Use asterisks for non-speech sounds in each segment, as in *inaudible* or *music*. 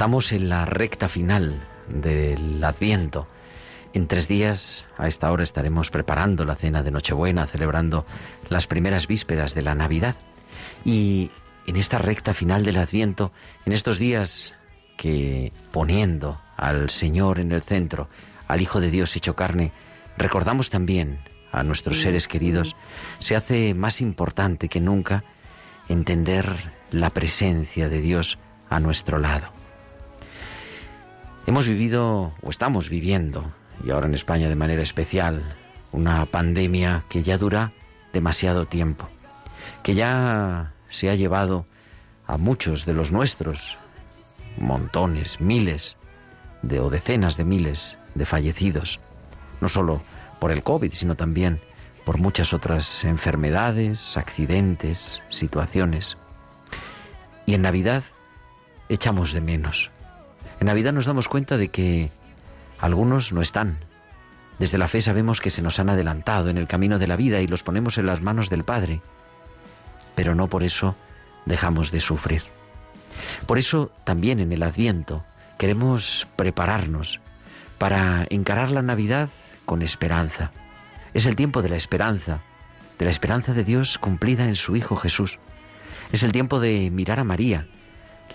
Estamos en la recta final del Adviento. En tres días, a esta hora, estaremos preparando la cena de Nochebuena, celebrando las primeras vísperas de la Navidad. Y en esta recta final del Adviento, en estos días que poniendo al Señor en el centro, al Hijo de Dios hecho carne, recordamos también a nuestros seres queridos, se hace más importante que nunca entender la presencia de Dios a nuestro lado. Hemos vivido, o estamos viviendo, y ahora en España de manera especial, una pandemia que ya dura demasiado tiempo, que ya se ha llevado a muchos de los nuestros, montones, miles de, o decenas de miles de fallecidos, no solo por el COVID, sino también por muchas otras enfermedades, accidentes, situaciones. Y en Navidad echamos de menos. En Navidad nos damos cuenta de que algunos no están. Desde la fe sabemos que se nos han adelantado en el camino de la vida y los ponemos en las manos del Padre. Pero no por eso dejamos de sufrir. Por eso también en el Adviento queremos prepararnos para encarar la Navidad con esperanza. Es el tiempo de la esperanza, de la esperanza de Dios cumplida en su Hijo Jesús. Es el tiempo de mirar a María,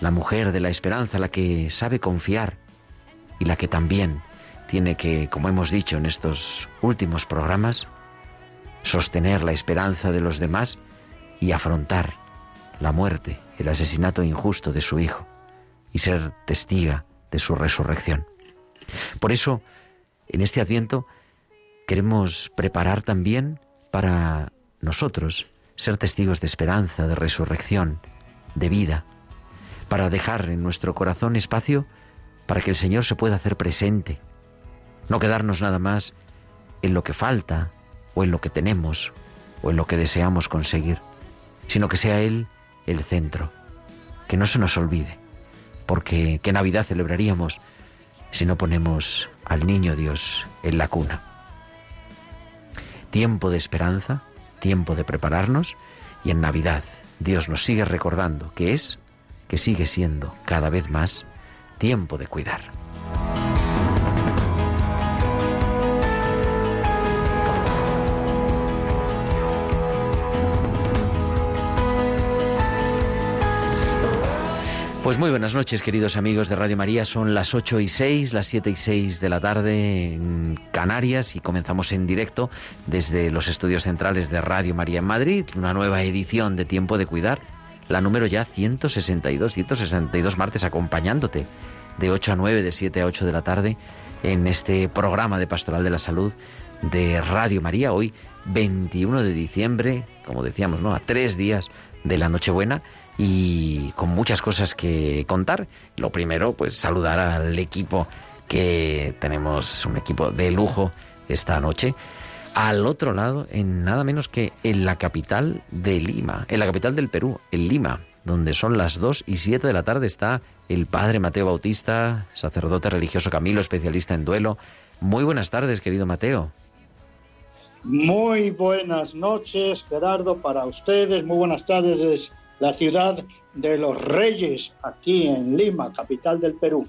la mujer de la esperanza, la que sabe confiar y la que también tiene que, como hemos dicho en estos últimos programas, sostener la esperanza de los demás y afrontar la muerte, el asesinato injusto de su Hijo y ser testiga de su resurrección. Por eso, en este adviento, queremos preparar también para nosotros ser testigos de esperanza, de resurrección, de vida, para dejar en nuestro corazón espacio para que el Señor se pueda hacer presente, no quedarnos nada más en lo que falta o en lo que tenemos o en lo que deseamos conseguir, sino que sea Él el centro, que no se nos olvide, porque ¿qué Navidad celebraríamos si no ponemos al niño Dios en la cuna? Tiempo de esperanza, tiempo de prepararnos y en Navidad Dios nos sigue recordando que es, que sigue siendo cada vez más tiempo de cuidar. Pues muy buenas noches, queridos amigos de Radio María. Son las 8 y 6, las 7 y 6 de la tarde en Canarias y comenzamos en directo desde los estudios centrales de Radio María en Madrid, una nueva edición de Tiempo de Cuidar, la número ya 162, 162 martes acompañándote de 8 a 9, de 7 a 8 de la tarde en este programa de Pastoral de la Salud de Radio María, hoy 21 de diciembre, como decíamos, ¿no? A tres días de la Nochebuena y con muchas cosas que contar. Lo primero, pues saludar al equipo que tenemos, un equipo de lujo esta noche. Al otro lado, en nada menos que en la capital de Lima, en la capital del Perú, en Lima, donde son las 2 y 7 de la tarde, está el padre Mateo Bautista, sacerdote religioso Camilo, especialista en duelo. Muy buenas tardes, querido Mateo. Muy buenas noches, Gerardo, para ustedes. Muy buenas tardes la ciudad de los reyes, aquí en Lima, capital del Perú.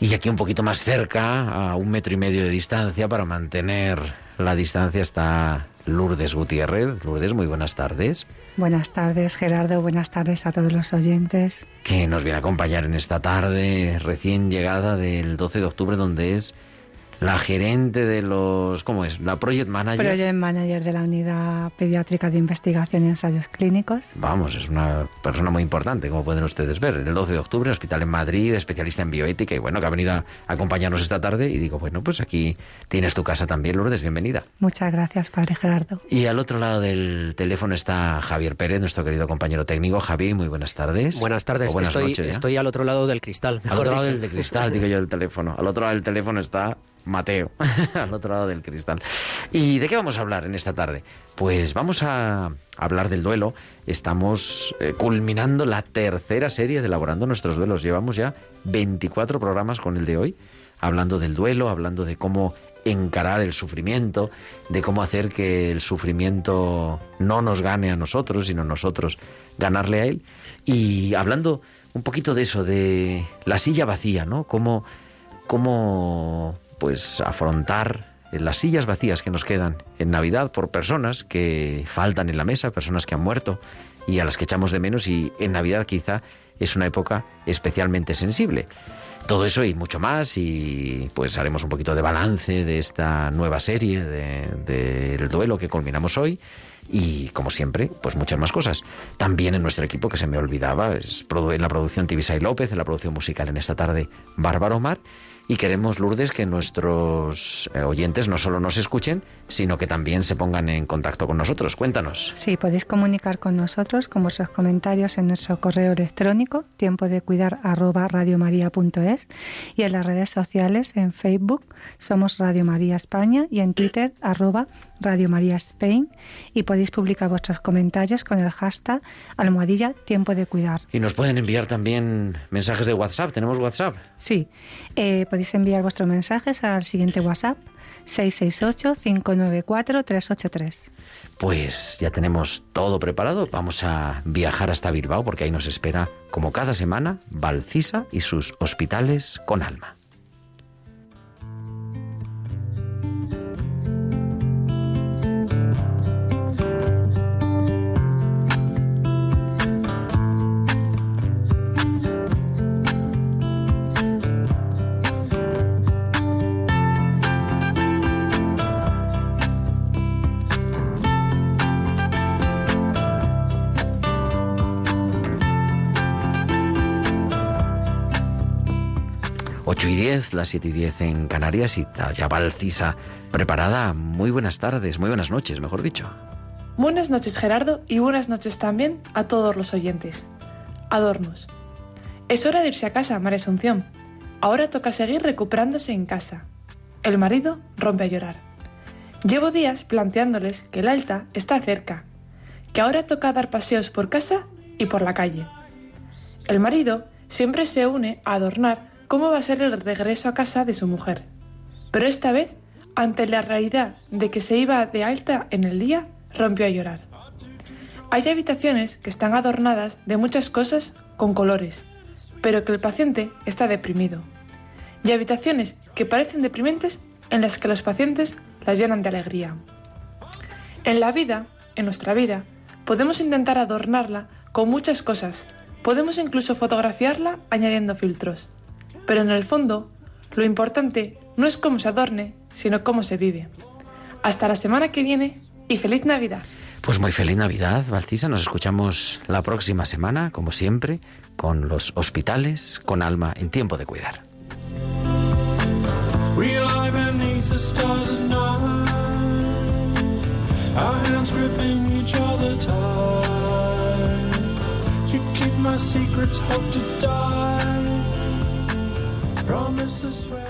Y aquí un poquito más cerca, a un metro y medio de distancia, para mantener la distancia, está Lourdes Gutiérrez. Lourdes, muy buenas tardes. Buenas tardes, Gerardo. Buenas tardes a todos los oyentes. Que nos viene a acompañar en esta tarde recién llegada del 12 de octubre, donde es la gerente de los, ¿cómo es? La project manager. Project manager de la unidad pediátrica de investigación y ensayos clínicos. Vamos, es una persona muy importante, como pueden ustedes ver. El 12 de octubre, hospital en Madrid, especialista en bioética y bueno, que ha venido a acompañarnos esta tarde y digo, bueno, pues aquí tienes tu casa también, Lourdes, bienvenida. Muchas gracias, padre Gerardo. Y al otro lado del teléfono está Javier Pérez, nuestro querido compañero técnico. Javi, muy buenas tardes. Buenas tardes, buenas estoy, noches, ¿ya? estoy al otro lado del cristal. Al otro lado del de cristal, digo yo, del teléfono. Al otro lado del teléfono está Mateo, *laughs* al otro lado del cristal. ¿Y de qué vamos a hablar en esta tarde? Pues vamos a hablar del duelo. Estamos eh, culminando la tercera serie de Elaborando nuestros duelos. Llevamos ya 24 programas con el de hoy, hablando del duelo, hablando de cómo encarar el sufrimiento, de cómo hacer que el sufrimiento no nos gane a nosotros, sino nosotros ganarle a él. Y hablando un poquito de eso, de la silla vacía, ¿no? Cómo, cómo pues afrontar las sillas vacías que nos quedan en Navidad por personas que faltan en la mesa, personas que han muerto y a las que echamos de menos y en Navidad quizá es una época especialmente sensible. Todo eso y mucho más y pues haremos un poquito de balance de esta nueva serie del de, duelo que culminamos hoy y como siempre, pues muchas más cosas. También en nuestro equipo que se me olvidaba, es en la producción Tibisay López, en la producción musical en esta tarde Bárbara Omar y queremos, Lourdes, que nuestros eh, oyentes no solo nos escuchen, sino que también se pongan en contacto con nosotros. Cuéntanos. Sí, podéis comunicar con nosotros con vuestros comentarios en nuestro correo electrónico, tiempo de cuidar arroba radiomaria.es y en las redes sociales, en Facebook somos Radio María España y en Twitter arroba Radio María Spain y podéis publicar vuestros comentarios con el hashtag almohadilla tiempo de cuidar. Y nos pueden enviar también mensajes de WhatsApp. ¿Tenemos WhatsApp? Sí, eh, podéis enviar vuestros mensajes al siguiente WhatsApp 668-594-383. Pues ya tenemos todo preparado. Vamos a viajar hasta Bilbao porque ahí nos espera, como cada semana, Valcisa y sus hospitales con alma. Y 10, las 7 y 10 en Canarias y ya Valcisa preparada. Muy buenas tardes, muy buenas noches, mejor dicho. Buenas noches Gerardo y buenas noches también a todos los oyentes. Adornos. Es hora de irse a casa, María Asunción. Ahora toca seguir recuperándose en casa. El marido rompe a llorar. Llevo días planteándoles que el alta está cerca, que ahora toca dar paseos por casa y por la calle. El marido siempre se une a adornar cómo va a ser el regreso a casa de su mujer. Pero esta vez, ante la realidad de que se iba de alta en el día, rompió a llorar. Hay habitaciones que están adornadas de muchas cosas con colores, pero que el paciente está deprimido. Y habitaciones que parecen deprimentes en las que los pacientes las llenan de alegría. En la vida, en nuestra vida, podemos intentar adornarla con muchas cosas. Podemos incluso fotografiarla añadiendo filtros. Pero en el fondo, lo importante no es cómo se adorne, sino cómo se vive. Hasta la semana que viene y feliz Navidad. Pues muy feliz Navidad, Valcisa. Nos escuchamos la próxima semana, como siempre, con los hospitales con alma en tiempo de cuidar. to promise to swear.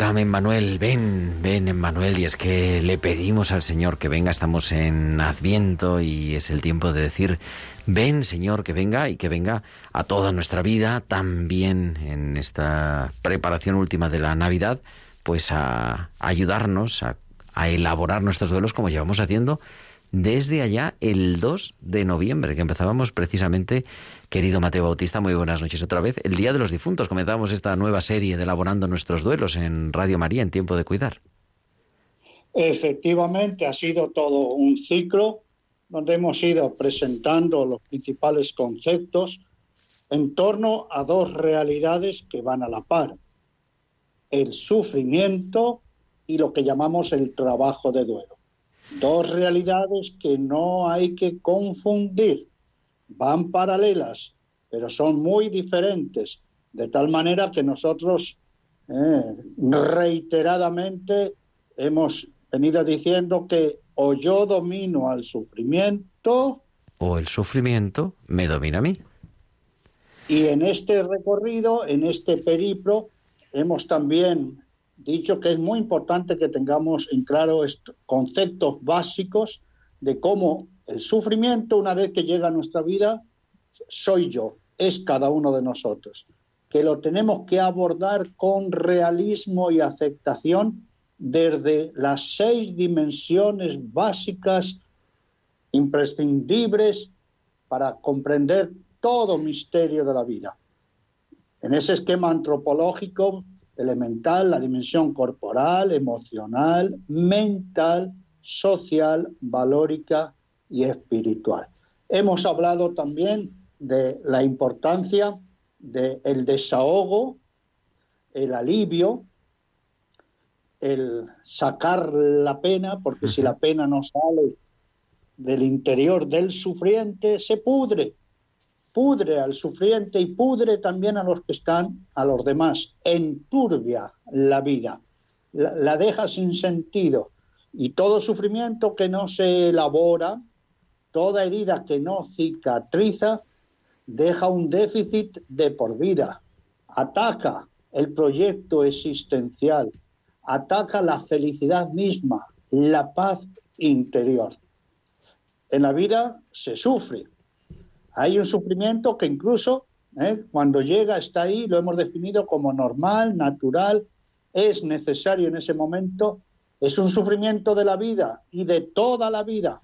Emmanuel, ven, ven, Emmanuel. Y es que le pedimos al Señor que venga, estamos en Adviento y es el tiempo de decir, ven, Señor, que venga y que venga a toda nuestra vida, también en esta preparación última de la Navidad, pues a, ayudarnos a, a elaborar nuestros duelos como llevamos haciendo desde allá el 2 de noviembre, que empezábamos precisamente, querido Mateo Bautista, muy buenas noches otra vez, el Día de los Difuntos. Comenzamos esta nueva serie de Elaborando nuestros duelos en Radio María en Tiempo de Cuidar. Efectivamente, ha sido todo un ciclo donde hemos ido presentando los principales conceptos en torno a dos realidades que van a la par, el sufrimiento y lo que llamamos el trabajo de duelo. Dos realidades que no hay que confundir. Van paralelas, pero son muy diferentes. De tal manera que nosotros eh, reiteradamente hemos venido diciendo que o yo domino al sufrimiento. O el sufrimiento me domina a mí. Y en este recorrido, en este periplo, hemos también dicho que es muy importante que tengamos en claro conceptos básicos de cómo el sufrimiento, una vez que llega a nuestra vida, soy yo, es cada uno de nosotros, que lo tenemos que abordar con realismo y aceptación desde las seis dimensiones básicas imprescindibles para comprender todo misterio de la vida. En ese esquema antropológico elemental, la dimensión corporal, emocional, mental, social, valórica y espiritual. Hemos hablado también de la importancia del desahogo, el alivio, el sacar la pena, porque si la pena no sale del interior del sufriente, se pudre, pudre al sufriente y pudre también a los que están, a los demás, enturbia la vida, la, la deja sin sentido. Y todo sufrimiento que no se elabora, toda herida que no cicatriza, deja un déficit de por vida, ataca el proyecto existencial, ataca la felicidad misma, la paz interior. En la vida se sufre, hay un sufrimiento que incluso ¿eh? cuando llega está ahí, lo hemos definido como normal, natural, es necesario en ese momento, es un sufrimiento de la vida y de toda la vida,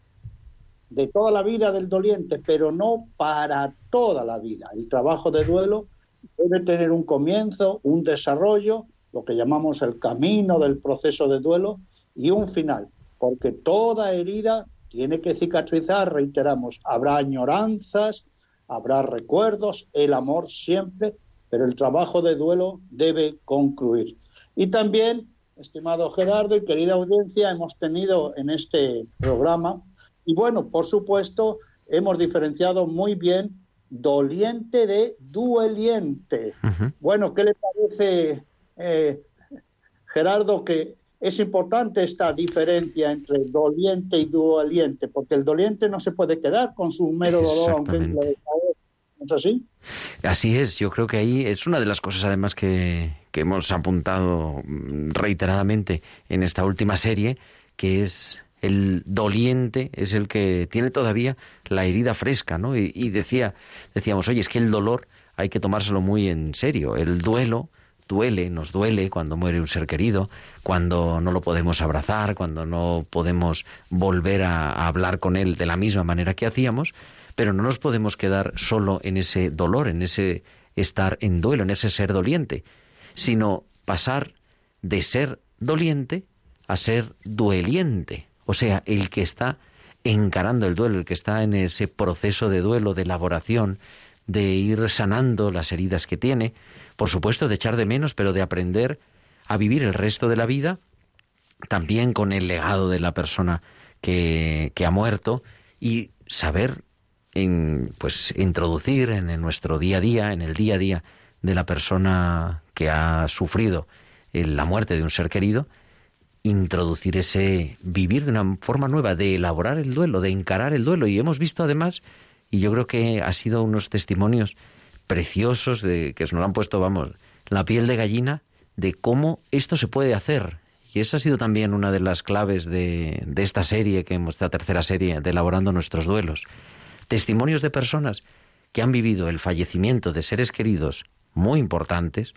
de toda la vida del doliente, pero no para toda la vida. El trabajo de duelo debe tener un comienzo, un desarrollo, lo que llamamos el camino del proceso de duelo y un final, porque toda herida tiene que cicatrizar, reiteramos, habrá añoranzas, habrá recuerdos, el amor siempre, pero el trabajo de duelo debe concluir. Y también, estimado Gerardo y querida audiencia, hemos tenido en este programa, y bueno, por supuesto, hemos diferenciado muy bien doliente de dueliente. Uh -huh. Bueno, ¿qué le parece, eh, Gerardo, que es importante esta diferencia entre doliente y doliente, porque el doliente no se puede quedar con su mero dolor, aunque es ¿no es así? Así es, yo creo que ahí es una de las cosas además que, que hemos apuntado reiteradamente en esta última serie, que es el doliente es el que tiene todavía la herida fresca, ¿no? Y, decía, decíamos, oye, es que el dolor hay que tomárselo muy en serio. El duelo duele, nos duele cuando muere un ser querido, cuando no lo podemos abrazar, cuando no podemos volver a, a hablar con él de la misma manera que hacíamos, pero no nos podemos quedar solo en ese dolor, en ese estar en duelo, en ese ser doliente, sino pasar de ser doliente a ser dueliente, o sea, el que está encarando el duelo, el que está en ese proceso de duelo, de elaboración, de ir sanando las heridas que tiene, por supuesto de echar de menos, pero de aprender a vivir el resto de la vida también con el legado de la persona que, ha muerto y saber pues introducir en, en nuestro día a día, en el día a día de la persona que ha sufrido la muerte de un ser querido, introducir ese vivir de una forma nueva, de elaborar el duelo, de encarar el duelo. Y hemos visto además, y yo creo que ha sido unos testimonios preciosos de que nos han puesto, vamos, la piel de gallina de cómo esto se puede hacer. Y esa ha sido también una de las claves de, de esta serie, que hemos, esta tercera serie, de elaborando nuestros duelos. Testimonios de personas que han vivido el fallecimiento de seres queridos muy importantes.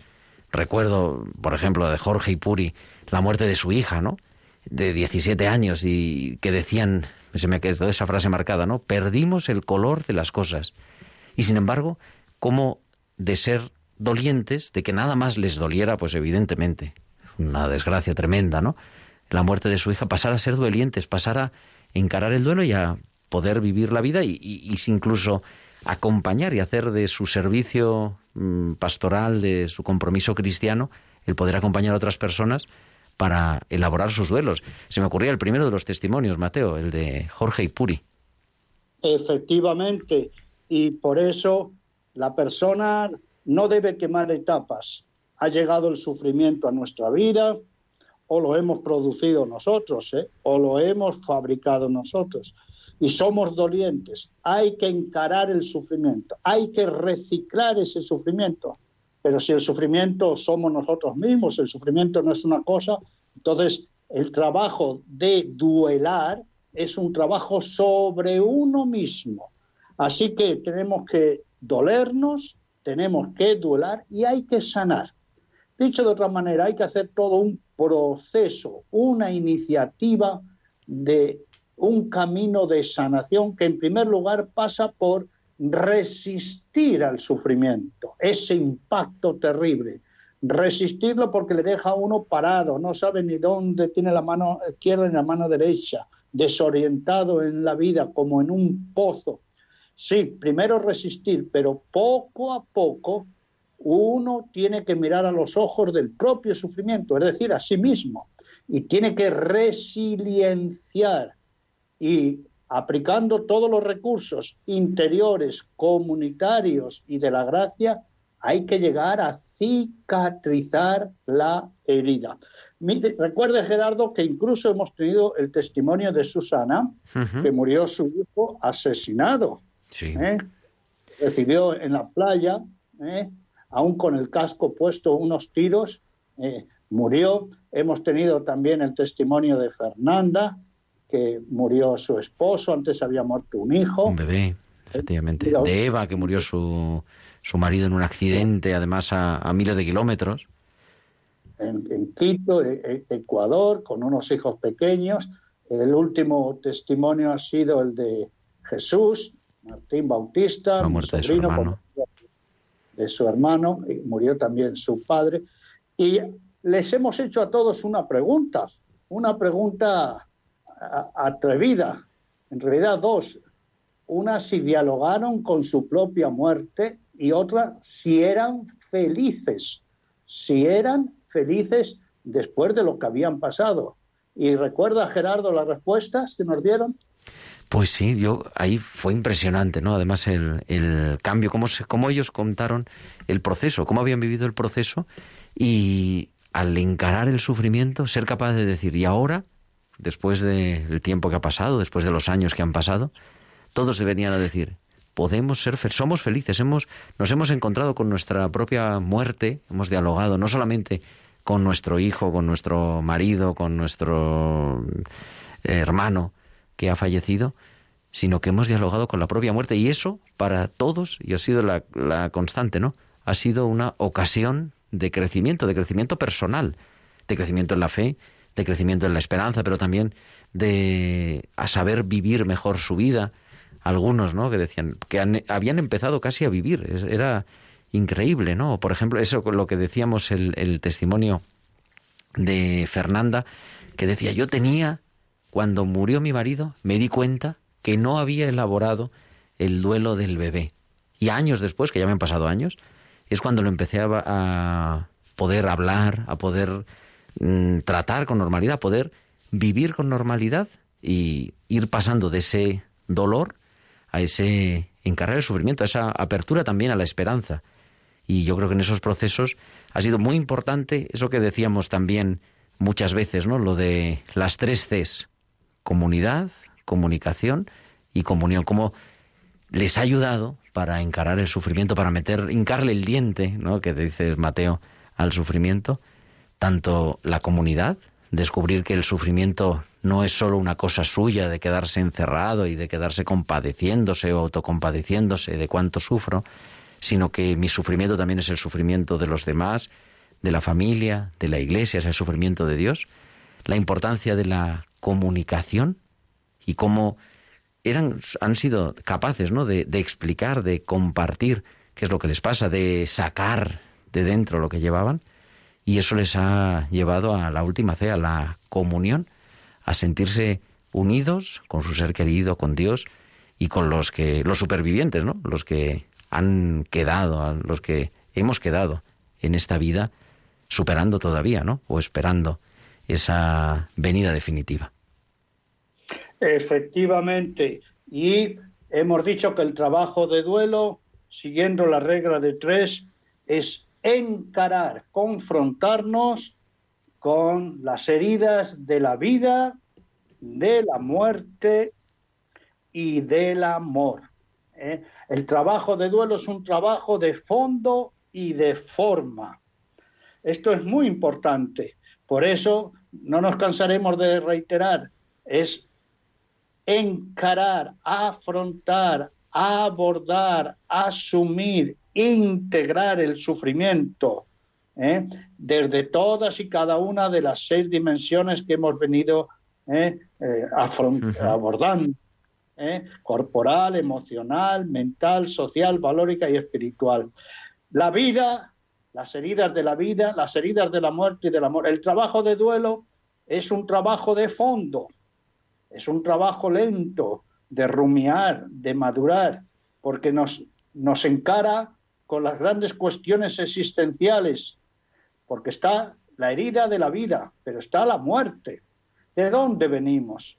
Recuerdo, por ejemplo, de Jorge Ipuri, la muerte de su hija, ¿no? De 17 años y que decían, se me quedó esa frase marcada, ¿no? Perdimos el color de las cosas. Y sin embargo, como de ser dolientes, de que nada más les doliera, pues evidentemente, una desgracia tremenda, ¿no? La muerte de su hija, pasar a ser dolientes, pasar a encarar el duelo y a poder vivir la vida y, y, y incluso acompañar y hacer de su servicio mm, pastoral, de su compromiso cristiano, el poder acompañar a otras personas para elaborar sus duelos. Se me ocurría el primero de los testimonios, Mateo, el de Jorge Ipuri. Efectivamente, y por eso la persona no debe quemar etapas. Ha llegado el sufrimiento a nuestra vida, o lo hemos producido nosotros, ¿eh? o lo hemos fabricado nosotros. Y somos dolientes. Hay que encarar el sufrimiento, hay que reciclar ese sufrimiento. Pero si el sufrimiento somos nosotros mismos, el sufrimiento no es una cosa, entonces el trabajo de duelar es un trabajo sobre uno mismo. Así que tenemos que dolernos, tenemos que duelar y hay que sanar. Dicho de otra manera, hay que hacer todo un proceso, una iniciativa de un camino de sanación que en primer lugar pasa por resistir al sufrimiento, ese impacto terrible. Resistirlo porque le deja a uno parado, no sabe ni dónde tiene la mano izquierda ni la mano derecha, desorientado en la vida como en un pozo. Sí, primero resistir, pero poco a poco uno tiene que mirar a los ojos del propio sufrimiento, es decir, a sí mismo, y tiene que resilienciar y aplicando todos los recursos interiores, comunitarios y de la gracia, hay que llegar a cicatrizar la herida. Mire, recuerde, Gerardo, que incluso hemos tenido el testimonio de Susana, uh -huh. que murió su hijo asesinado. Sí. ¿eh? Recibió en la playa, ¿eh? aún con el casco puesto, unos tiros, eh, murió. Hemos tenido también el testimonio de Fernanda, que murió su esposo, antes había muerto un hijo. Un bebé, efectivamente. De Eva, que murió su, su marido en un accidente, además a, a miles de kilómetros. En, en Quito, e, Ecuador, con unos hijos pequeños. El último testimonio ha sido el de Jesús, Martín Bautista, La muerte de su sobrino, hermano. de su hermano, y murió también su padre. Y les hemos hecho a todos una pregunta, una pregunta atrevida, en realidad dos. Una si dialogaron con su propia muerte y otra si eran felices, si eran felices después de lo que habían pasado. Y recuerda, Gerardo, las respuestas que nos dieron. Pues sí, yo ahí fue impresionante, ¿no? Además el, el cambio, cómo, cómo ellos contaron el proceso, cómo habían vivido el proceso y al encarar el sufrimiento ser capaz de decir, y ahora, después del tiempo que ha pasado, después de los años que han pasado, todos se venían a decir, podemos ser, somos felices, hemos, nos hemos encontrado con nuestra propia muerte, hemos dialogado no solamente con nuestro hijo, con nuestro marido, con nuestro hermano que ha fallecido, sino que hemos dialogado con la propia muerte. Y eso, para todos, y ha sido la, la constante, ¿no? Ha sido una ocasión de crecimiento, de crecimiento personal, de crecimiento en la fe, de crecimiento en la esperanza, pero también de a saber vivir mejor su vida. Algunos, ¿no? Que decían que habían empezado casi a vivir. Era increíble, ¿no? Por ejemplo, eso lo que decíamos el, el testimonio de Fernanda, que decía, yo tenía, cuando murió mi marido, me di cuenta que no había elaborado el duelo del bebé. Y años después, que ya me han pasado años, es cuando lo empecé a poder hablar, a poder mm, tratar con normalidad, poder vivir con normalidad y ir pasando de ese dolor a ese encarar el sufrimiento, a esa apertura también a la esperanza. Y yo creo que en esos procesos ha sido muy importante eso que decíamos también muchas veces, ¿no? Lo de las tres Cs, comunidad, comunicación y comunión, cómo les ha ayudado para encarar el sufrimiento, para meter, hincarle el diente, ¿no? Que dices Mateo, al sufrimiento, tanto la comunidad, descubrir que el sufrimiento no es solo una cosa suya de quedarse encerrado y de quedarse compadeciéndose o autocompadeciéndose de cuánto sufro, sino que mi sufrimiento también es el sufrimiento de los demás, de la familia, de la iglesia, es el sufrimiento de Dios, la importancia de la comunicación y cómo eran, han sido capaces ¿no? de, de explicar, de compartir qué es lo que les pasa, de sacar de dentro lo que llevaban, y eso les ha llevado a la última C, a la comunión, a sentirse unidos con su ser querido, con Dios y con los que los supervivientes, ¿no? Los que han quedado, los que hemos quedado en esta vida superando todavía, ¿no? O esperando esa venida definitiva. Efectivamente, y hemos dicho que el trabajo de duelo, siguiendo la regla de tres, es encarar, confrontarnos con las heridas de la vida, de la muerte y del amor. ¿eh? El trabajo de duelo es un trabajo de fondo y de forma. Esto es muy importante. Por eso no nos cansaremos de reiterar, es encarar, afrontar, abordar, asumir, integrar el sufrimiento ¿eh? desde todas y cada una de las seis dimensiones que hemos venido ¿eh? Eh, abordando. Corporal, emocional, mental, social, valórica y espiritual. La vida, las heridas de la vida, las heridas de la muerte y del amor. El trabajo de duelo es un trabajo de fondo, es un trabajo lento, de rumiar, de madurar, porque nos, nos encara con las grandes cuestiones existenciales, porque está la herida de la vida, pero está la muerte. ¿De dónde venimos?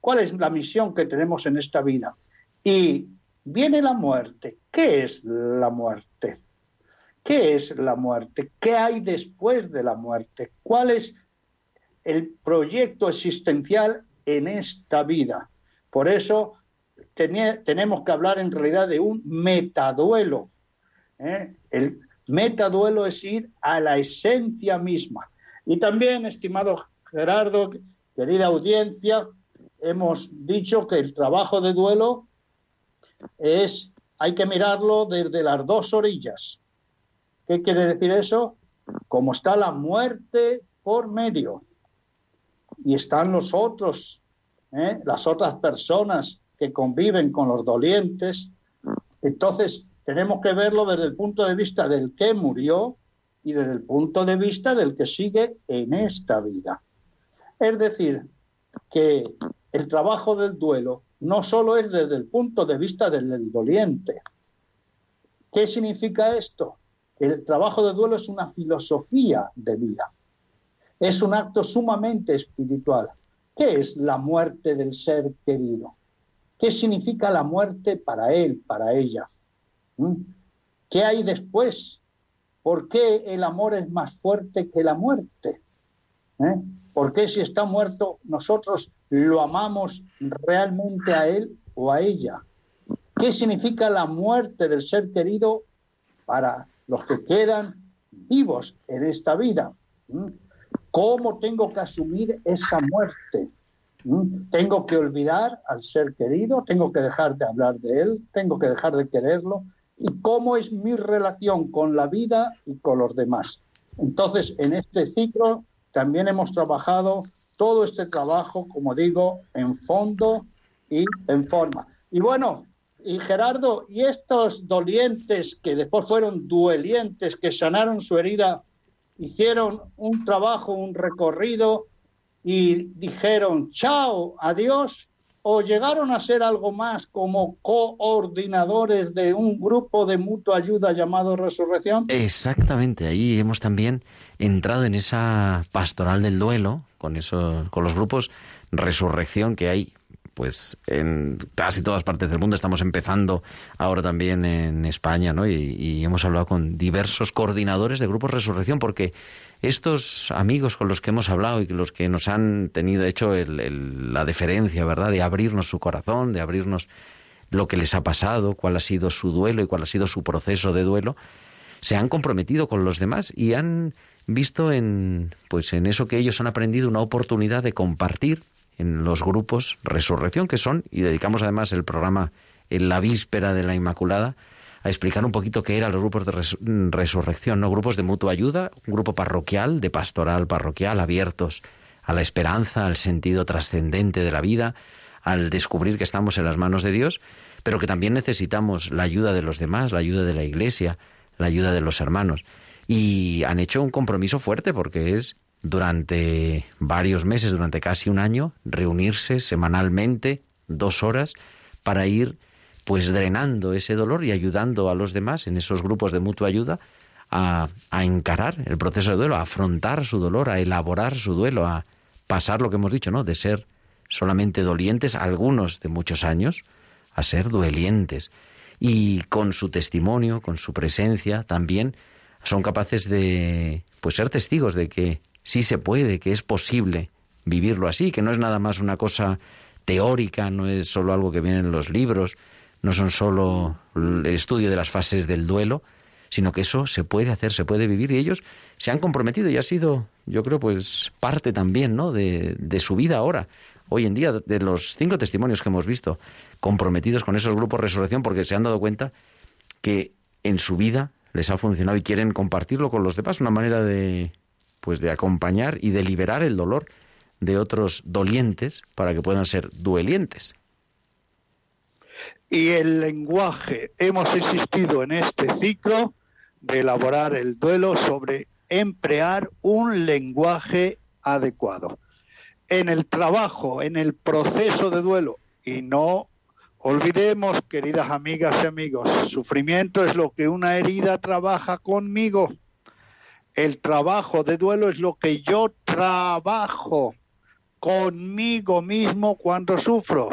¿Cuál es la misión que tenemos en esta vida? Y viene la muerte. ¿Qué es la muerte? ¿Qué es la muerte? ¿Qué hay después de la muerte? ¿Cuál es el proyecto existencial en esta vida? Por eso tenemos que hablar en realidad de un metaduelo. ¿eh? El metaduelo es ir a la esencia misma. Y también, estimado Gerardo, querida audiencia, hemos dicho que el trabajo de duelo es, hay que mirarlo desde las dos orillas. ¿Qué quiere decir eso? Como está la muerte por medio y están los otros, ¿eh? las otras personas que conviven con los dolientes. Entonces, tenemos que verlo desde el punto de vista del que murió y desde el punto de vista del que sigue en esta vida. Es decir, que el trabajo del duelo no solo es desde el punto de vista del doliente. ¿Qué significa esto? El trabajo de duelo es una filosofía de vida. Es un acto sumamente espiritual. ¿Qué es la muerte del ser querido? ¿Qué significa la muerte para él, para ella? ¿Mm? ¿Qué hay después? ¿Por qué el amor es más fuerte que la muerte? ¿Eh? ¿Por qué si está muerto nosotros lo amamos realmente a él o a ella? ¿Qué significa la muerte del ser querido para los que quedan vivos en esta vida? ¿Mm? ¿Cómo tengo que asumir esa muerte? ¿Mm? Tengo que olvidar al ser querido, tengo que dejar de hablar de él, tengo que dejar de quererlo. ¿Y cómo es mi relación con la vida y con los demás? Entonces, en este ciclo también hemos trabajado todo este trabajo, como digo, en fondo y en forma. Y bueno, y Gerardo, y estos dolientes que después fueron duelientes, que sanaron su herida, hicieron un trabajo, un recorrido y dijeron chao, adiós, o llegaron a ser algo más como coordinadores de un grupo de mutua ayuda llamado Resurrección? Exactamente, ahí hemos también entrado en esa pastoral del duelo con esos, con los grupos Resurrección que hay pues en casi todas partes del mundo estamos empezando ahora también en España, ¿no? Y, hemos hablado con diversos coordinadores de grupos Resurrección porque estos amigos con los que hemos hablado y los que nos han tenido hecho la deferencia, ¿verdad?, de abrirnos su corazón, de abrirnos lo que les ha pasado, cuál ha sido su duelo y cuál ha sido su proceso de duelo, se han comprometido con los demás y han visto en pues en eso que ellos han aprendido una oportunidad de compartir en los grupos Resurrección que son y dedicamos además el programa en la víspera de la Inmaculada a explicar un poquito qué eran los grupos de resurrección, ¿no? Grupos de mutua ayuda, un grupo parroquial, de pastoral parroquial, abiertos a la esperanza, al sentido trascendente de la vida, al descubrir que estamos en las manos de Dios, pero que también necesitamos la ayuda de los demás, la ayuda de la Iglesia, la ayuda de los hermanos. Y han hecho un compromiso fuerte porque es durante varios meses, durante casi un año, reunirse semanalmente, dos horas, para ir pues drenando ese dolor y ayudando a los demás en esos grupos de mutua ayuda a, a, encarar el proceso de duelo, a afrontar su dolor, a elaborar su duelo, a pasar lo que hemos dicho, ¿no? De ser solamente dolientes, algunos de muchos años, a ser duelientes. Y con su testimonio, con su presencia, también son capaces de pues ser testigos de que sí se puede, que es posible vivirlo así, que no es nada más una cosa teórica, no es solo algo que viene en los libros, no son solo el estudio de las fases del duelo, sino que eso se puede hacer, se puede vivir y ellos se han comprometido y ha sido, yo creo, pues parte también, ¿no? De, de su vida ahora, hoy en día, de los cinco testimonios que hemos visto, comprometidos con esos grupos de resurrección porque se han dado cuenta que en su vida les ha funcionado y quieren compartirlo con los demás, una manera de, pues de acompañar y de liberar el dolor de otros dolientes para que puedan ser duelientes y el lenguaje. Hemos insistido en este ciclo de elaborar el duelo sobre emplear un lenguaje adecuado. En el trabajo, en el proceso de duelo, y no olvidemos, queridas amigas y amigos, sufrimiento es lo que una herida trabaja conmigo. El trabajo de duelo es lo que yo trabajo conmigo mismo cuando sufro,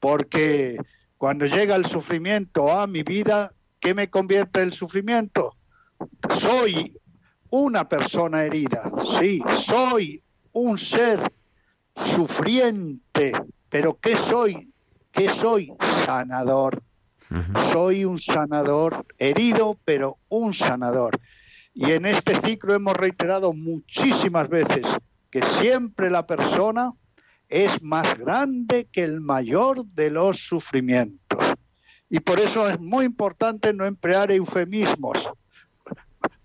porque cuando llega el sufrimiento a mi vida, ¿qué me convierte el sufrimiento? Soy una persona herida, sí, soy un ser sufriente, pero ¿qué soy? ¿Qué soy? Sanador. Soy un sanador herido, pero un sanador. Y en este ciclo hemos reiterado muchísimas veces que siempre la persona es más grande que el mayor de los sufrimientos. Y por eso es muy importante no emplear eufemismos.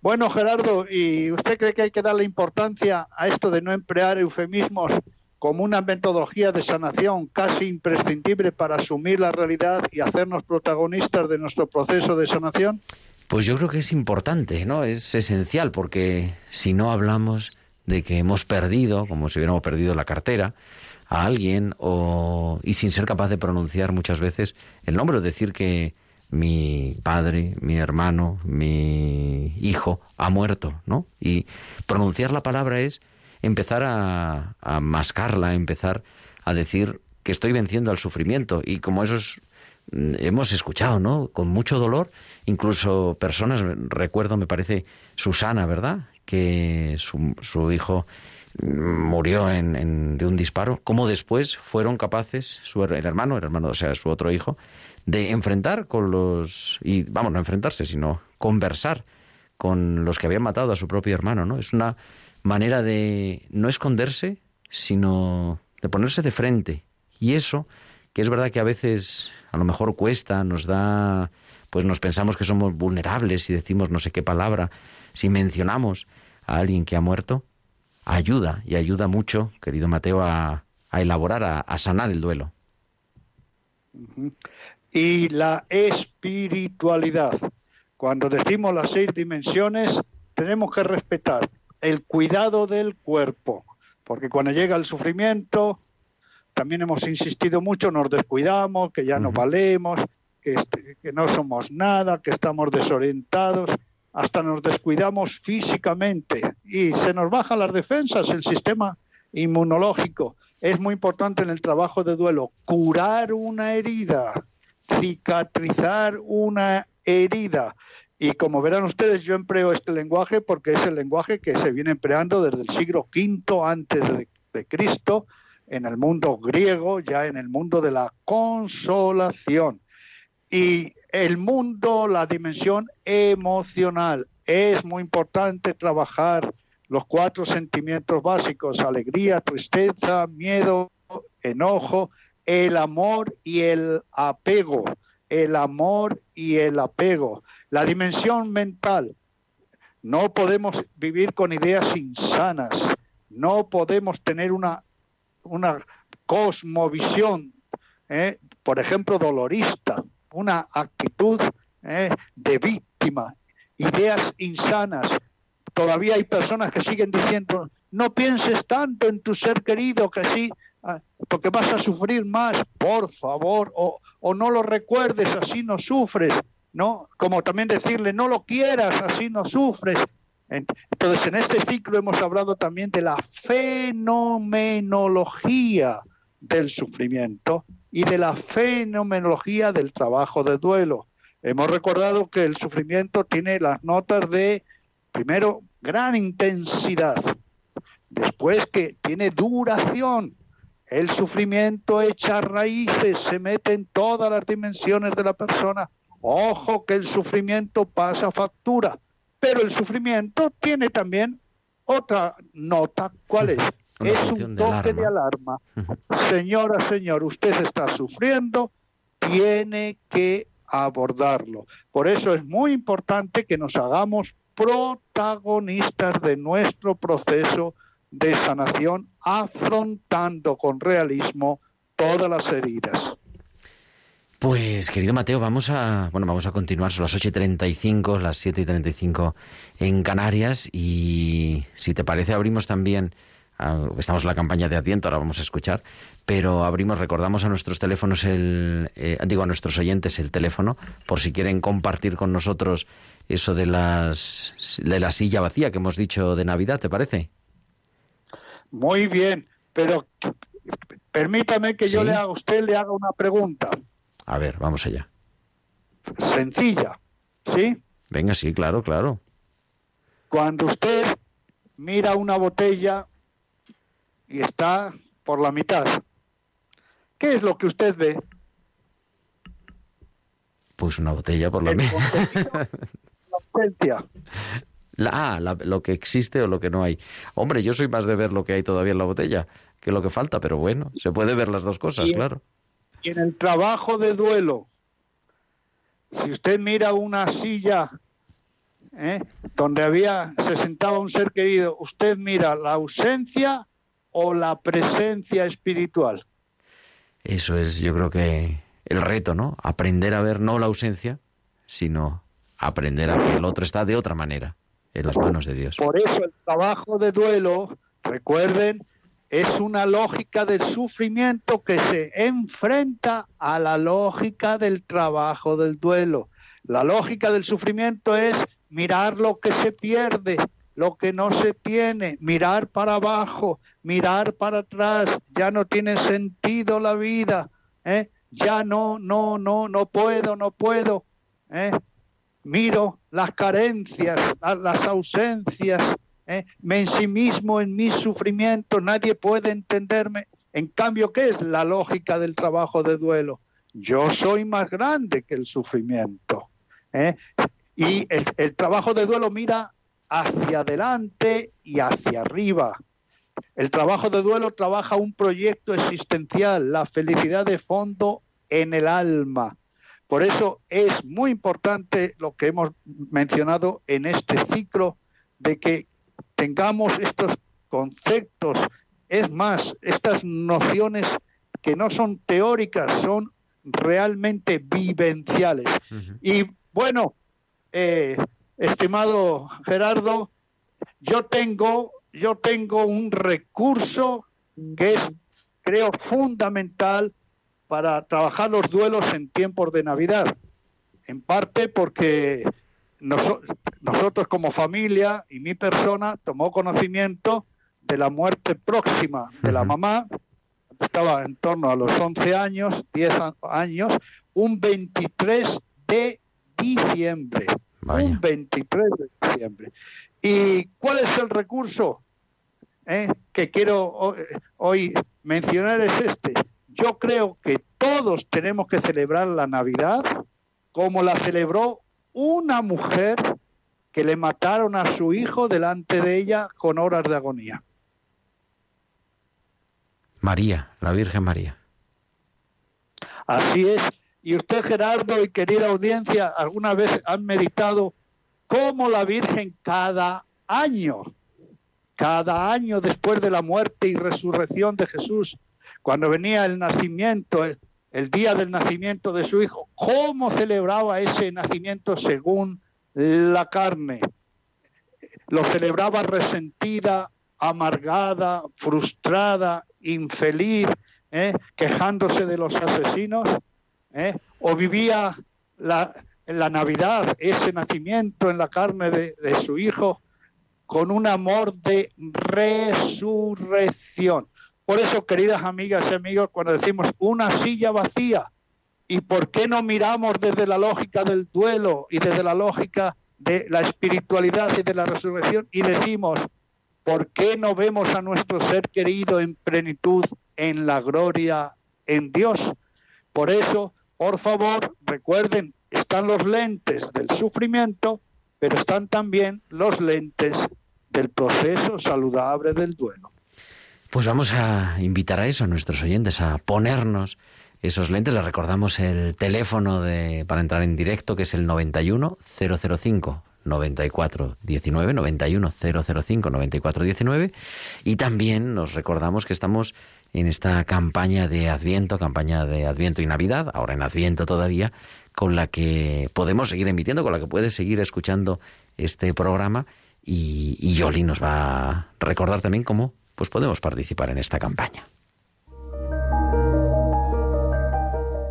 Bueno, Gerardo, ¿y usted cree que hay que darle importancia a esto de no emplear eufemismos como una metodología de sanación casi imprescindible para asumir la realidad y hacernos protagonistas de nuestro proceso de sanación? Pues yo creo que es importante, ¿no? Es esencial porque si no hablamos de que hemos perdido, como si hubiéramos perdido la cartera, a alguien o, y sin ser capaz de pronunciar muchas veces el nombre o decir que mi padre, mi hermano, mi hijo ha muerto, ¿no? Y pronunciar la palabra es empezar a, a mascarla, empezar a decir que estoy venciendo al sufrimiento y como eso es mm, hemos escuchado, ¿no? Con mucho dolor, incluso personas, recuerdo, me parece, Susana, ¿verdad? Que su, hijo murió en, de un disparo, cómo después fueron capaces, su, el hermano, el hermano, o sea, su otro hijo, de enfrentar con los, y vamos, no enfrentarse, sino conversar con los que habían matado a su propio hermano, ¿no? Es una manera de no esconderse, sino de ponerse de frente. Y eso, que es verdad que a veces a lo mejor cuesta, nos da, pues nos pensamos que somos vulnerables si decimos no sé qué palabra, si mencionamos a alguien que ha muerto, ayuda y ayuda mucho, querido Mateo, a, elaborar, a, sanar el duelo. y la espiritualidad. Cuando decimos las seis dimensiones, tenemos que respetar el cuidado del cuerpo, porque cuando llega el sufrimiento, también hemos insistido mucho, nos descuidamos, que ya no valemos, que, este, que no somos nada, que estamos desorientados, hasta nos descuidamos físicamente y se nos bajan las defensas, el sistema inmunológico. Es muy importante en el trabajo de duelo curar una herida, cicatrizar una herida. Y como verán ustedes, yo empleo este lenguaje porque es el lenguaje que se viene empleando desde el siglo V antes de, de Cristo en el mundo griego, ya en el mundo de la consolación. Y el mundo, la dimensión emocional. Es muy importante trabajar los cuatro sentimientos básicos, alegría, tristeza, miedo, enojo, el amor y el apego. El amor y el apego. La dimensión mental. No podemos vivir con ideas insanas. No podemos tener una, una cosmovisión, ¿eh? por ejemplo, dolorista, una actitud ¿eh? de víctima, ideas insanas. Todavía hay personas que siguen diciendo, no pienses tanto en tu ser querido que sí, ah, porque vas a sufrir más, por favor, o, o no lo recuerdes, así no sufres, ¿no? Como también decirle, no lo quieras, así no sufres. Entonces, en este ciclo hemos hablado también de la fenomenología del sufrimiento y de la fenomenología del trabajo de duelo. Hemos recordado que el sufrimiento tiene las notas de, primero, gran intensidad, después que tiene duración. El sufrimiento echa raíces, se mete en todas las dimensiones de la persona. Ojo que el sufrimiento pasa factura, pero el sufrimiento tiene también otra nota. ¿Cuál es? Una es un toque de alarma. Señora, señor, usted está sufriendo, tiene que abordarlo. Por eso es muy importante que nos hagamos protagonistas de nuestro proceso de sanación, afrontando con realismo todas las heridas. Pues, querido Mateo, vamos a, bueno, vamos a continuar, son las 8 y 35, las 7 y 35 en Canarias y si te parece abrimos también, estamos en la campaña de Adviento, ahora vamos a escuchar, pero abrimos, recordamos a nuestros teléfonos, el, eh, digo a nuestros oyentes el teléfono, por si quieren compartir con nosotros eso de, las, de la silla vacía que hemos dicho de Navidad, ¿te parece? Muy bien, pero permítame que yo le haga a usted le haga una pregunta A ver, vamos allá. sencilla, ¿sí? Venga, sí, claro, claro. Cuando usted mira una botella y está por la mitad, ¿qué es lo que usted ve? Pues una botella por menos. contenido, la ausencia. La, ah, la- lo que existe o lo que no hay. Hombre, yo soy más de ver lo que hay todavía en la botella que lo que falta, pero bueno, se puede ver las dos cosas, Y- claro. Y en el trabajo de duelo, si usted mira una silla ¿eh? donde había se sentaba un ser querido, usted mira la ausencia o la presencia espiritual. Eso es, yo creo que el reto, ¿no? Aprender a ver no la ausencia, sino aprender a que el otro está de otra manera, en las manos de Dios. Por eso el trabajo de duelo, recuerden, es una lógica del sufrimiento que se enfrenta a la lógica del trabajo del duelo. La lógica del sufrimiento es mirar lo que se pierde, lo que no se tiene, mirar para abajo, mirar para atrás, ya no tiene sentido la vida, ¿eh? ya no, no, no, no puedo, no puedo. ¿eh? Miro las carencias, la- las ausencias, ¿eh? me ensimismo en mi sufrimiento, nadie puede entenderme. En cambio, ¿qué es la lógica del trabajo de duelo? Yo soy más grande que el sufrimiento. ¿eh? Y el, el trabajo de duelo mira hacia adelante y hacia arriba. El trabajo de duelo trabaja un proyecto existencial, la felicidad de fondo en el alma. Por eso es muy importante lo que hemos mencionado en este ciclo de que tengamos estos conceptos, es más, estas nociones que no son teóricas, son realmente vivenciales. Y bueno, eh, estimado Gerardo, yo tengo, yo tengo un recurso que es, creo, fundamental para trabajar los duelos en tiempos de Navidad. En parte porque noso- nosotros como familia y mi persona tomó conocimiento de la muerte próxima de la mamá, estaba en torno a los 11 años, 10 a- años, un 23 de diciembre. Vaya. Un 23 de diciembre. ¿Y cuál es el recurso eh, que quiero ho- hoy mencionar? Es este. Yo creo que todos tenemos que celebrar la Navidad como la celebró una mujer que le mataron a su hijo delante de ella con horas de agonía. María, la Virgen María. Así es. Y usted, Gerardo, y querida audiencia, ¿alguna vez han meditado cómo la Virgen cada año, cada año después de la muerte y resurrección de Jesús, cuando venía el nacimiento, el, el día del nacimiento de su hijo, cómo celebraba ese nacimiento según la carne? Lo celebraba resentida, amargada, frustrada, infeliz, ¿eh? quejándose de los asesinos, ¿eh? o vivía la, Navidad, ese nacimiento en la carne de, de su hijo, con un amor de resurrección. Por eso, queridas amigas y amigos, cuando decimos una silla vacía, ¿y por qué no miramos desde la lógica del duelo y desde la lógica de la espiritualidad y de la resurrección y decimos, ¿por qué no vemos a nuestro ser querido en plenitud, en la gloria, en Dios? Por eso, por favor, recuerden, están los lentes del sufrimiento, pero están también los lentes del proceso saludable del duelo. Pues vamos a invitar a eso a nuestros oyentes, a ponernos esos lentes. Les recordamos el teléfono de, para entrar en directo, que es el 91 005 94 19, 91 005 94 19. Y también nos recordamos que estamos en esta campaña de Adviento, campaña de Adviento y Navidad, ahora en Adviento todavía, con la que podemos seguir emitiendo, con la que puedes seguir escuchando este programa. Y, y Yoli nos va a recordar también cómo pues podemos participar en esta campaña.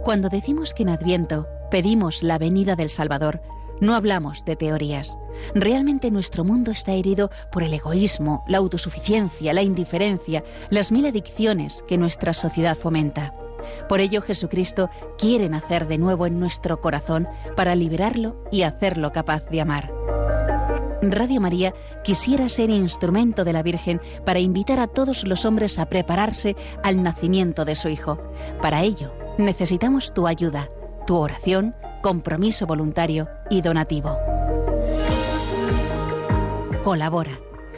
Cuando decimos que en Adviento pedimos la venida del Salvador, no hablamos de teorías. Realmente nuestro mundo está herido por el egoísmo, la autosuficiencia, la indiferencia, las mil adicciones que nuestra sociedad fomenta. Por ello Jesucristo quiere nacer de nuevo en nuestro corazón para liberarlo y hacerlo capaz de amar. Radio María quisiera ser instrumento de la Virgen para invitar a todos los hombres a prepararse al nacimiento de su Hijo. Para ello, necesitamos tu ayuda, tu oración, compromiso voluntario y donativo. Colabora.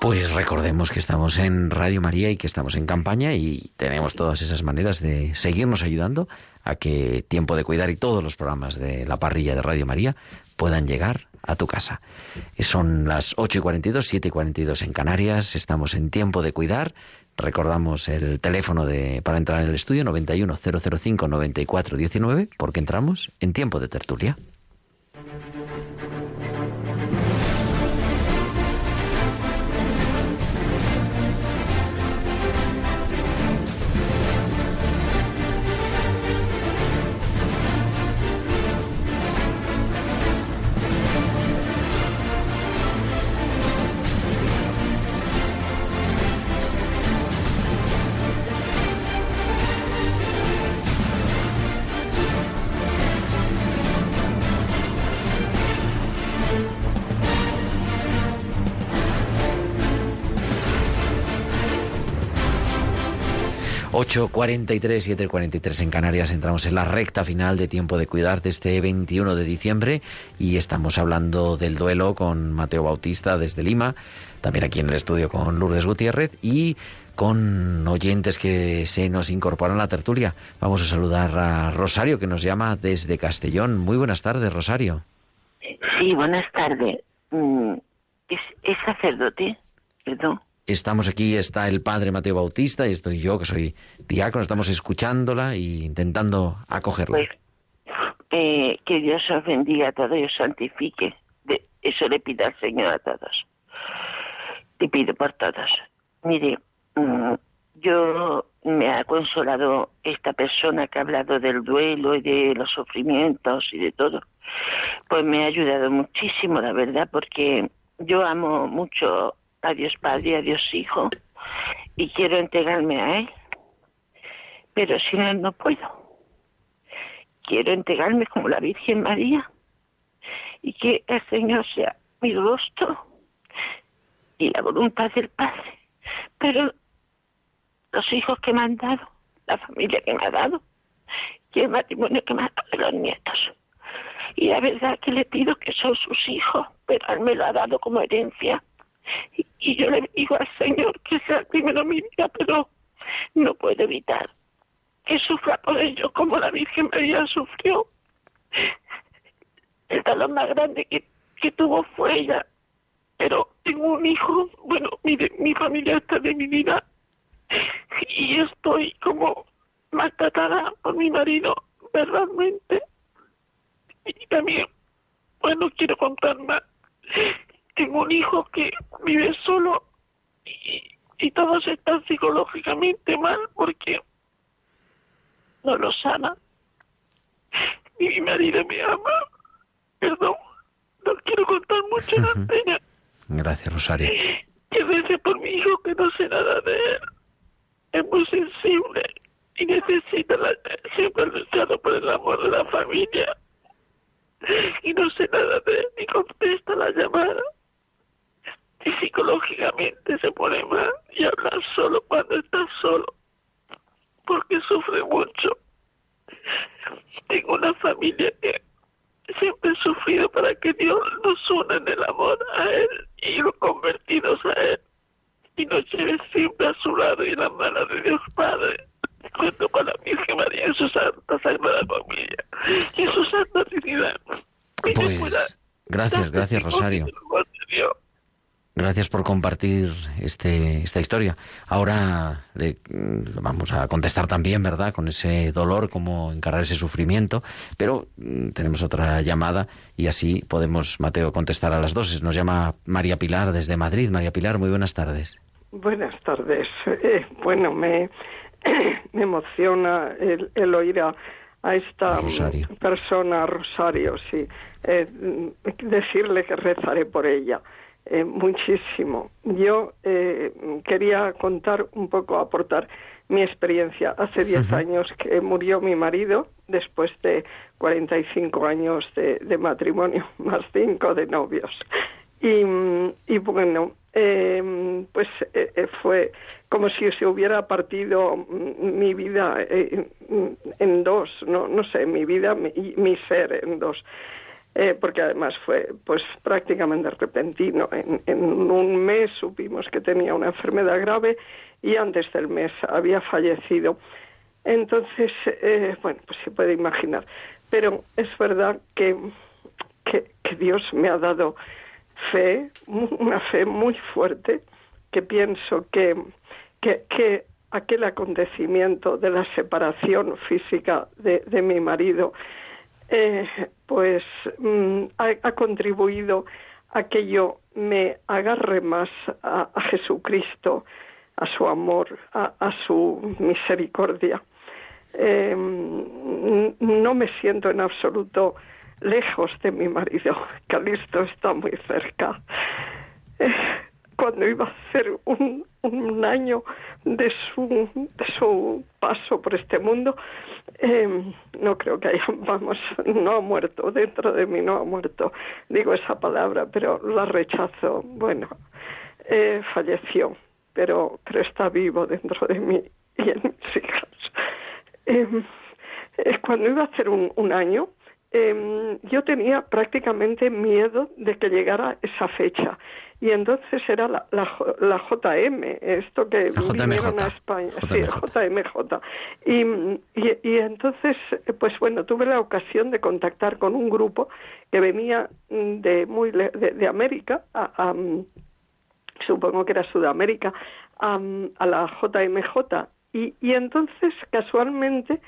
Pues recordemos que estamos en Radio María y que estamos en campaña y tenemos todas esas maneras de seguirnos ayudando a que Tiempo de Cuidar y todos los programas de la parrilla de Radio María puedan llegar a tu casa. Son las 8 y 42, 7 y 42 en Canarias, estamos en Tiempo de Cuidar. Recordamos el teléfono de, para entrar en el estudio 91 005 94 19 porque entramos en Tiempo de Tertulia. 8.43, 7.43 en Canarias. Entramos en la recta final de Tiempo de Cuidar de este 21 de diciembre y estamos hablando del duelo con Mateo Bautista desde Lima, también aquí en el estudio con Lourdes Gutiérrez y con oyentes que se nos incorporan a la tertulia. Vamos a saludar a Rosario que nos llama desde Castellón. Muy buenas tardes, Rosario. Sí, buenas tardes. Mm, ¿Es, es sacerdote? Perdón. Estamos aquí, está el padre Mateo Bautista y estoy yo, que soy diácono, estamos escuchándola e intentando acogerla. Pues, eh, que Dios os bendiga a todos y os santifique. Eso le pido al Señor a todos. Le pido por todos. Mire, mm, yo me ha consolado esta persona que ha hablado del duelo y de los sufrimientos y de todo. Pues me ha ayudado muchísimo, la verdad, porque yo amo mucho a Dios Padre a Dios Hijo y quiero entregarme a Él. Pero sin Él no puedo quiero entregarme como la Virgen María y que el Señor sea mi rostro y la voluntad del Padre. Pero los hijos que me han dado, la familia que me ha dado y el matrimonio que me ha dado los nietos. Y la verdad que le pido que son sus hijos, pero él me lo ha dado como herencia. Y, yo le digo al Señor que sea primero mi vida, pero no puedo evitar que sufra por ello como la Virgen María sufrió. El dolor más grande que, que tuvo fue ella. Pero tengo un hijo, bueno, mire, mi familia está dividida y estoy como maltratada por mi marido, verdaderamente. Y también, bueno, quiero contar más. Tengo un hijo que vive solo y, y todos están psicológicamente mal porque no lo sana. Y mi marido me ama. Perdón, no quiero contar mucho la pena. Gracias, Rosario. Que rece por mi hijo que no sé nada de él. Es muy sensible y necesita la, siempre ha luchado por el amor de la familia. Y no sé nada de él ni contesta la llamada. Y psicológicamente se pone mal y habla solo cuando está solo porque sufre mucho. Tengo una familia que siempre ha sufrido para que Dios nos una en el amor a Él y los convertidos a Él y nos lleve siempre a su lado y en la mano de Dios Padre. Cuento con la Virgen María en su santa sagrada familia y en su santa pueda Pues gracias, gracias, Rosario. el amor de Dios. Gracias por compartir este, esta historia. Ahora le, mm, vamos a contestar también, ¿verdad? Con ese dolor, cómo encarar ese sufrimiento. Pero mm, tenemos otra llamada y así podemos, Mateo, contestar a las dos. Nos llama María Pilar desde Madrid. María Pilar, muy buenas tardes. Buenas tardes. Eh, bueno, me, *coughs* me emociona el, el oír a, a esta Rosario. persona, Rosario, sí, eh, mm, decirle que rezaré por ella. Eh, muchísimo. Yo eh, quería contar un poco, aportar mi experiencia. Hace 10 años que murió mi marido, después de 45 años de, de matrimonio, *laughs* más 5 de novios. Y, y bueno, eh, pues eh, fue como si se hubiera partido mm, mi vida eh, mm, en dos, no, no sé, mi vida mi, y mi ser en dos. Eh, porque además fue pues prácticamente repentino. En, un mes supimos que tenía una enfermedad grave y antes del mes había fallecido. Entonces, eh, bueno, pues se puede imaginar. Pero es verdad que, que, que Dios me ha dado fe, una fe muy fuerte, que pienso que, que, que aquel acontecimiento de la separación física de, de mi marido, eh, pues mm, ha, contribuido a que yo me agarre más a, Jesucristo, a su amor, a, su misericordia. Eh, no me siento en absoluto lejos de mi marido. *laughs* Calisto está muy cerca. Eh, cuando iba a hacer un, un año de su, de su paso por este mundo, eh, no creo que haya, *laughs* vamos, no ha muerto, dentro de mí no ha muerto, digo esa palabra, pero la rechazo, bueno, eh, falleció, pero, pero está vivo dentro de mí y en mis hijas. Em, eh, cuando iba a hacer un, un año, em, yo tenía prácticamente miedo de que llegara esa fecha. Y entonces era la, la, la JM, esto que La JMJ. vinieron a España. Sí, JMJ. JMJ. Y, y, y entonces, eh, pues bueno, tuve la ocasión de contactar con un grupo que venía mm, de muy le- de, de América, a- a, mm, supongo que era Sudamérica, a, a la JMJ. Y, y entonces, casualmente,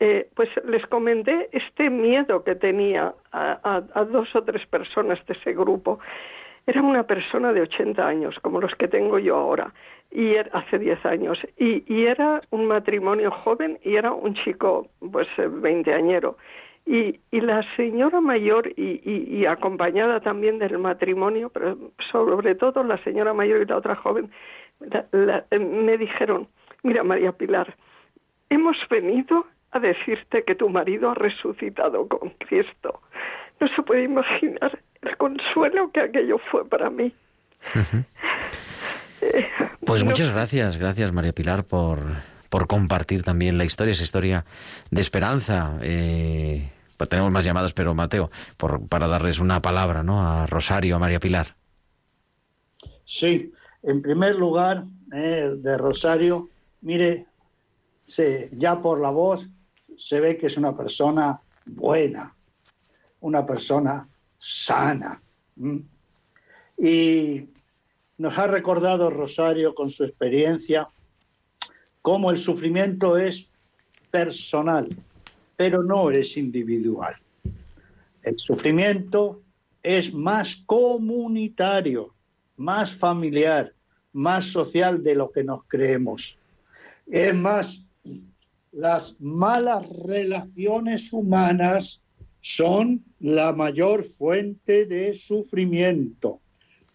eh, pues les comenté este miedo que tenía a, dos o tres personas de ese grupo. Era una persona de 80 años, como los que tengo yo ahora, y hace 10 años. Y, era un matrimonio joven y era un chico, pues, eh, veinteañero. Y, y la señora mayor y, acompañada también del matrimonio, pero sobre todo la señora mayor y la otra joven, eh, me dijeron, mira María Pilar, hemos venido a decirte que tu marido ha resucitado con Cristo. No se puede imaginar el consuelo que aquello fue para mí. Eh, Pues no muchas gracias, gracias María Pilar por, por compartir también la historia, esa historia de esperanza. Eh, pues tenemos más llamadas, pero Mateo, por, para darles una palabra ¿no? a Rosario, a María Pilar. Sí, en primer lugar, eh, de Rosario, mire, se- ya por la voz se ve que es una persona buena, una persona sana. Y nos ha recordado Rosario con su experiencia cómo el sufrimiento es personal, pero no es individual. El sufrimiento es más comunitario, más familiar, más social de lo que nos creemos. Es más, las malas relaciones humanas son la mayor fuente de sufrimiento.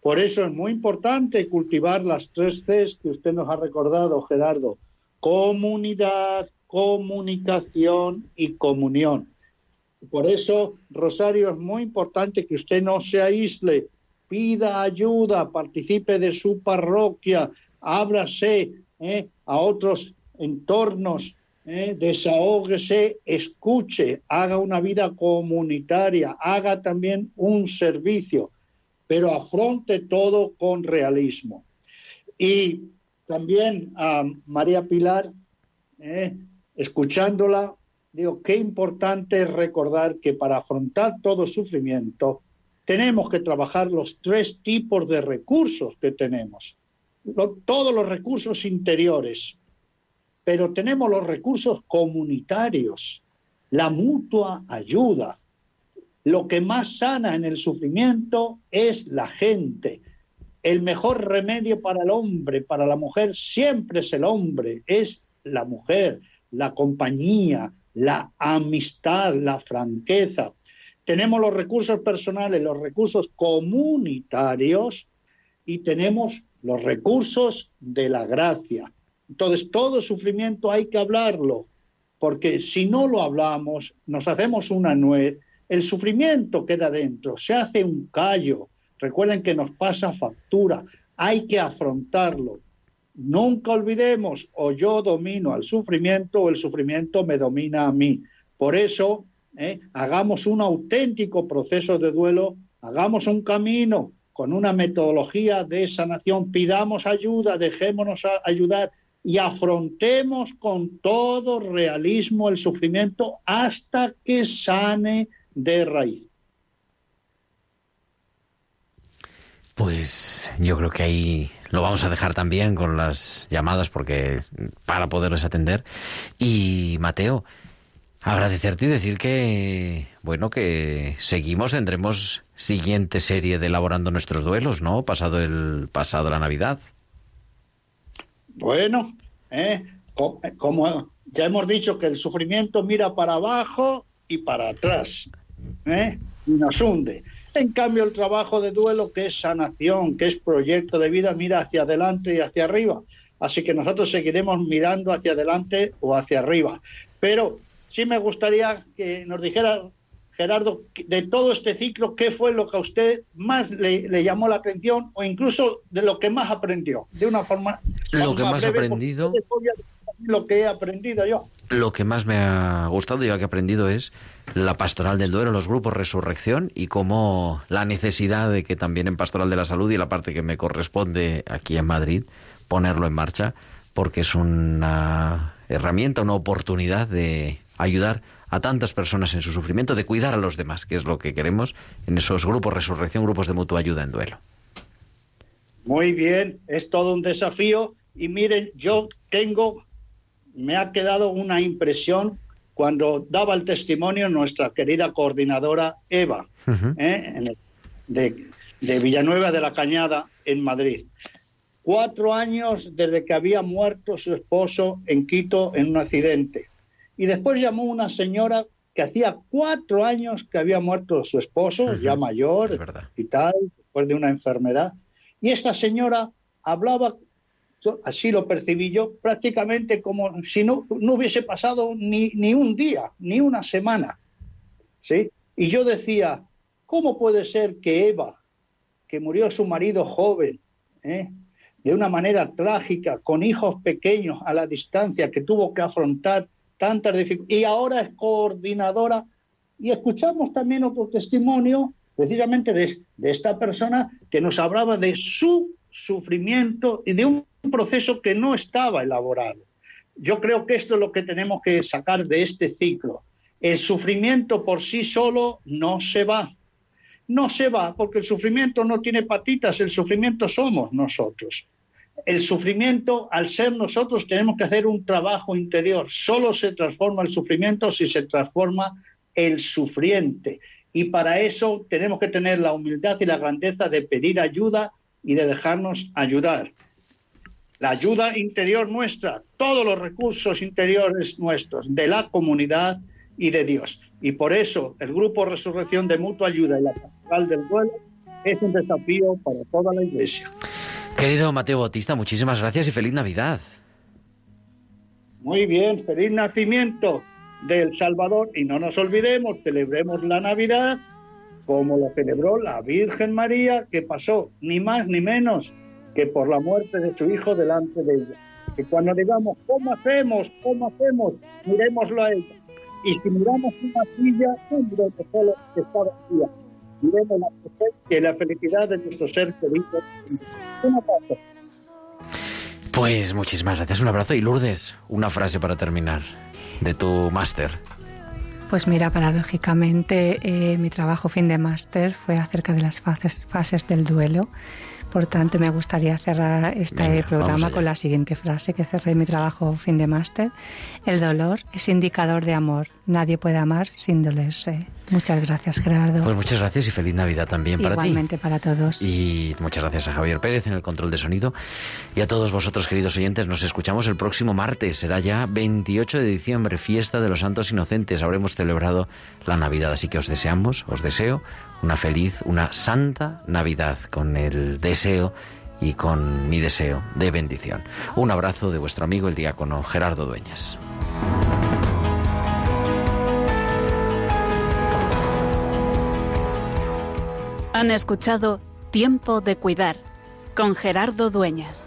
Por eso es muy importante cultivar las tres Cs que usted nos ha recordado, Gerardo. Comunidad, comunicación y comunión. Por eso, Rosario, es muy importante que usted no se aísle, pida ayuda, participe de su parroquia, ábrase ¿eh? a otros entornos, ¿eh? desahógese, escuche, haga una vida comunitaria, haga también un servicio, pero afronte todo con realismo. Y también a María Pilar, ¿eh? escuchándola, digo, qué importante es recordar que para afrontar todo sufrimiento tenemos que trabajar los tres tipos de recursos que tenemos. Todos los recursos interiores, pero tenemos los recursos comunitarios, la mutua ayuda. Lo que más sana en el sufrimiento es la gente. El mejor remedio para el hombre, para la mujer, siempre es el hombre, es la mujer, la compañía, la amistad, la franqueza. Tenemos los recursos personales, los recursos comunitarios y tenemos los recursos de la gracia. Entonces, todo sufrimiento hay que hablarlo, porque si no lo hablamos, nos hacemos una nuez, el sufrimiento queda dentro, se hace un callo. Recuerden que nos pasa factura, hay que afrontarlo. Nunca olvidemos, o yo domino al sufrimiento o el sufrimiento me domina a mí. Por eso, ¿eh? hagamos un auténtico proceso de duelo, hagamos un camino con una metodología de sanación, pidamos ayuda, dejémonos ayudar y afrontemos con todo realismo el sufrimiento hasta que sane de raíz. Pues yo creo que ahí lo vamos a dejar también con las llamadas porque para poderles atender. Y Mateo, agradecerte y decir que bueno que seguimos, tendremos siguiente serie de elaborando nuestros duelos, ¿no? Pasado el pasado la Navidad. Bueno, ¿eh? Co- como ya hemos dicho que el sufrimiento mira para abajo y para atrás ¿eh? y nos hunde. En cambio, el trabajo de duelo, que es sanación, que es proyecto de vida, mira hacia adelante y hacia arriba. Así que nosotros seguiremos mirando hacia adelante o hacia arriba. Pero sí me gustaría que nos dijera, Gerardo, de todo este ciclo, ¿qué fue lo que a usted más le, le llamó la atención o incluso de lo que más aprendió? De una forma... Lo que más breve, aprendido- lo que he aprendido yo. Lo que más me ha gustado y lo que he aprendido es la pastoral del duelo, los grupos Resurrección y cómo la necesidad de que también en pastoral de la salud y la parte que me corresponde aquí en Madrid ponerlo en marcha porque es una herramienta, una oportunidad de ayudar a tantas personas en su sufrimiento, de cuidar a los demás, que es lo que queremos en esos grupos Resurrección, grupos de mutua ayuda en duelo. Muy bien, es todo un desafío y miren, yo tengo, me ha quedado una impresión cuando daba el testimonio nuestra querida coordinadora Eva, ¿eh? de Villanueva de la Cañada, en Madrid. Cuatro años desde que había muerto su esposo en Quito en un accidente. Y después llamó una señora que hacía cuatro años que había muerto su esposo, ya mayor, y tal, después de una enfermedad. Y esta señora hablaba, así lo percibí yo, prácticamente como si no, no hubiese pasado ni, ni un día, ni una semana. ¿sí? Y yo decía, ¿cómo puede ser que Eva, que murió su marido joven, ¿eh? de una manera trágica, con hijos pequeños a la distancia, que tuvo que afrontar tantas dificultades, y ahora es coordinadora, y escuchamos también otro testimonio precisamente de, de esta persona que nos hablaba de su sufrimiento y de un proceso que no estaba elaborado. Yo creo que esto es lo que tenemos que sacar de este ciclo. El sufrimiento por sí solo no se va. No se va porque el sufrimiento no tiene patitas, el sufrimiento somos nosotros. El sufrimiento, al ser nosotros, tenemos que hacer un trabajo interior. Solo se transforma el sufrimiento si se transforma el sufriente. Y para eso tenemos que tener la humildad y la grandeza de pedir ayuda y de dejarnos ayudar. La ayuda interior nuestra, todos los recursos interiores nuestros, de la comunidad y de Dios. Y por eso el Grupo Resurrección de Mutua Ayuda y la Pastoral del Duelo es un desafío para toda la Iglesia. Querido Mateo Bautista, muchísimas gracias y feliz Navidad. Muy bien, feliz nacimiento del Salvador y no nos olvidemos, celebremos la Navidad como lo celebró la Virgen María, que pasó ni más ni menos que por la muerte de su hijo delante de ella. Que cuando digamos, ¿cómo hacemos? ¿Cómo hacemos? Miremoslo a ella. Y si miramos una silla, un solo que está vacía. La presencia y la felicidad de nuestro ser querido. Un abrazo. Pues muchísimas gracias, un abrazo y Lourdes, una frase para terminar de tu máster. Pues mira, paradójicamente eh, mi trabajo fin de máster fue acerca de las fases, fases del duelo. Por tanto, me gustaría cerrar este Venga, programa con la siguiente frase que cerré mi trabajo fin de máster. El dolor es indicador de amor. Nadie puede amar sin dolerse. Muchas gracias, Gerardo. Pues muchas gracias y feliz Navidad también para ti. Igualmente para todos. Y muchas gracias a Javier Pérez en el control de sonido. Y a todos vosotros, queridos oyentes, nos escuchamos el próximo martes. Será ya 28 de diciembre, fiesta de los santos inocentes. Habremos celebrado la Navidad. Así que os deseamos, os deseo una feliz, una santa Navidad con el deseo y con mi deseo de bendición. Un abrazo de vuestro amigo el diácono Gerardo Dueñas. Han escuchado Tiempo de Cuidar con Gerardo Dueñas.